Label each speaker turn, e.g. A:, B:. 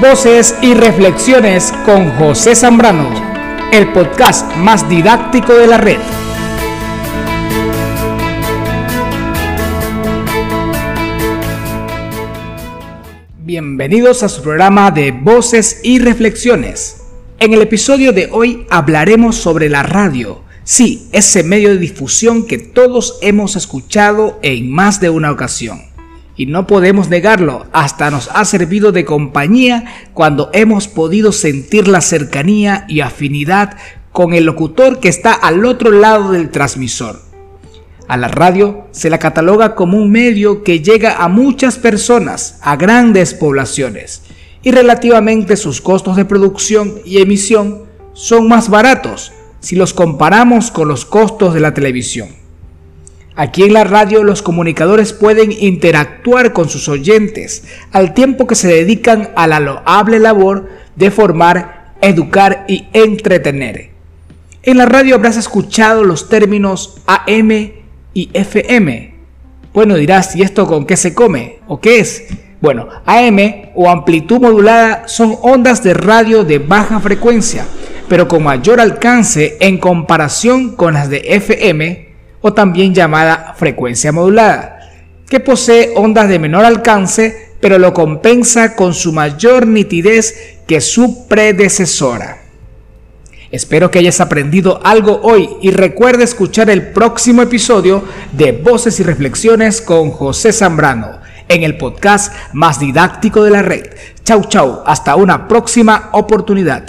A: Voces y reflexiones con José Zambrano, el podcast más didáctico de la red. Bienvenidos a su programa de Voces y Reflexiones. En el episodio de hoy hablaremos sobre la radio. Sí, ese medio de difusión que todos hemos escuchado en más de una ocasión y no podemos negarlo, hasta nos ha servido de compañía cuando hemos podido sentir la cercanía y afinidad con el locutor que está al otro lado del transmisor. A la radio se la cataloga como un medio que llega a muchas personas, a grandes poblaciones, y relativamente sus costos de producción y emisión son más baratos si los comparamos con los costos de la televisión. Aquí en la radio los comunicadores pueden interactuar con sus oyentes al tiempo que se dedican a la loable labor de formar, educar y entretener. En la radio habrás escuchado los términos AM y FM. Bueno, dirás, ¿y esto con qué se come? ¿O qué es? Bueno, AM o amplitud modulada son ondas de radio de baja frecuencia, pero con mayor alcance en comparación con las de FM o también llamada frecuencia modulada, que posee ondas de menor alcance, pero lo compensa con su mayor nitidez que su predecesora. Espero que hayas aprendido algo hoy y recuerda escuchar el próximo episodio de Voces y Reflexiones con José Zambrano en el podcast más didáctico de la red. Chau chau, hasta una próxima oportunidad.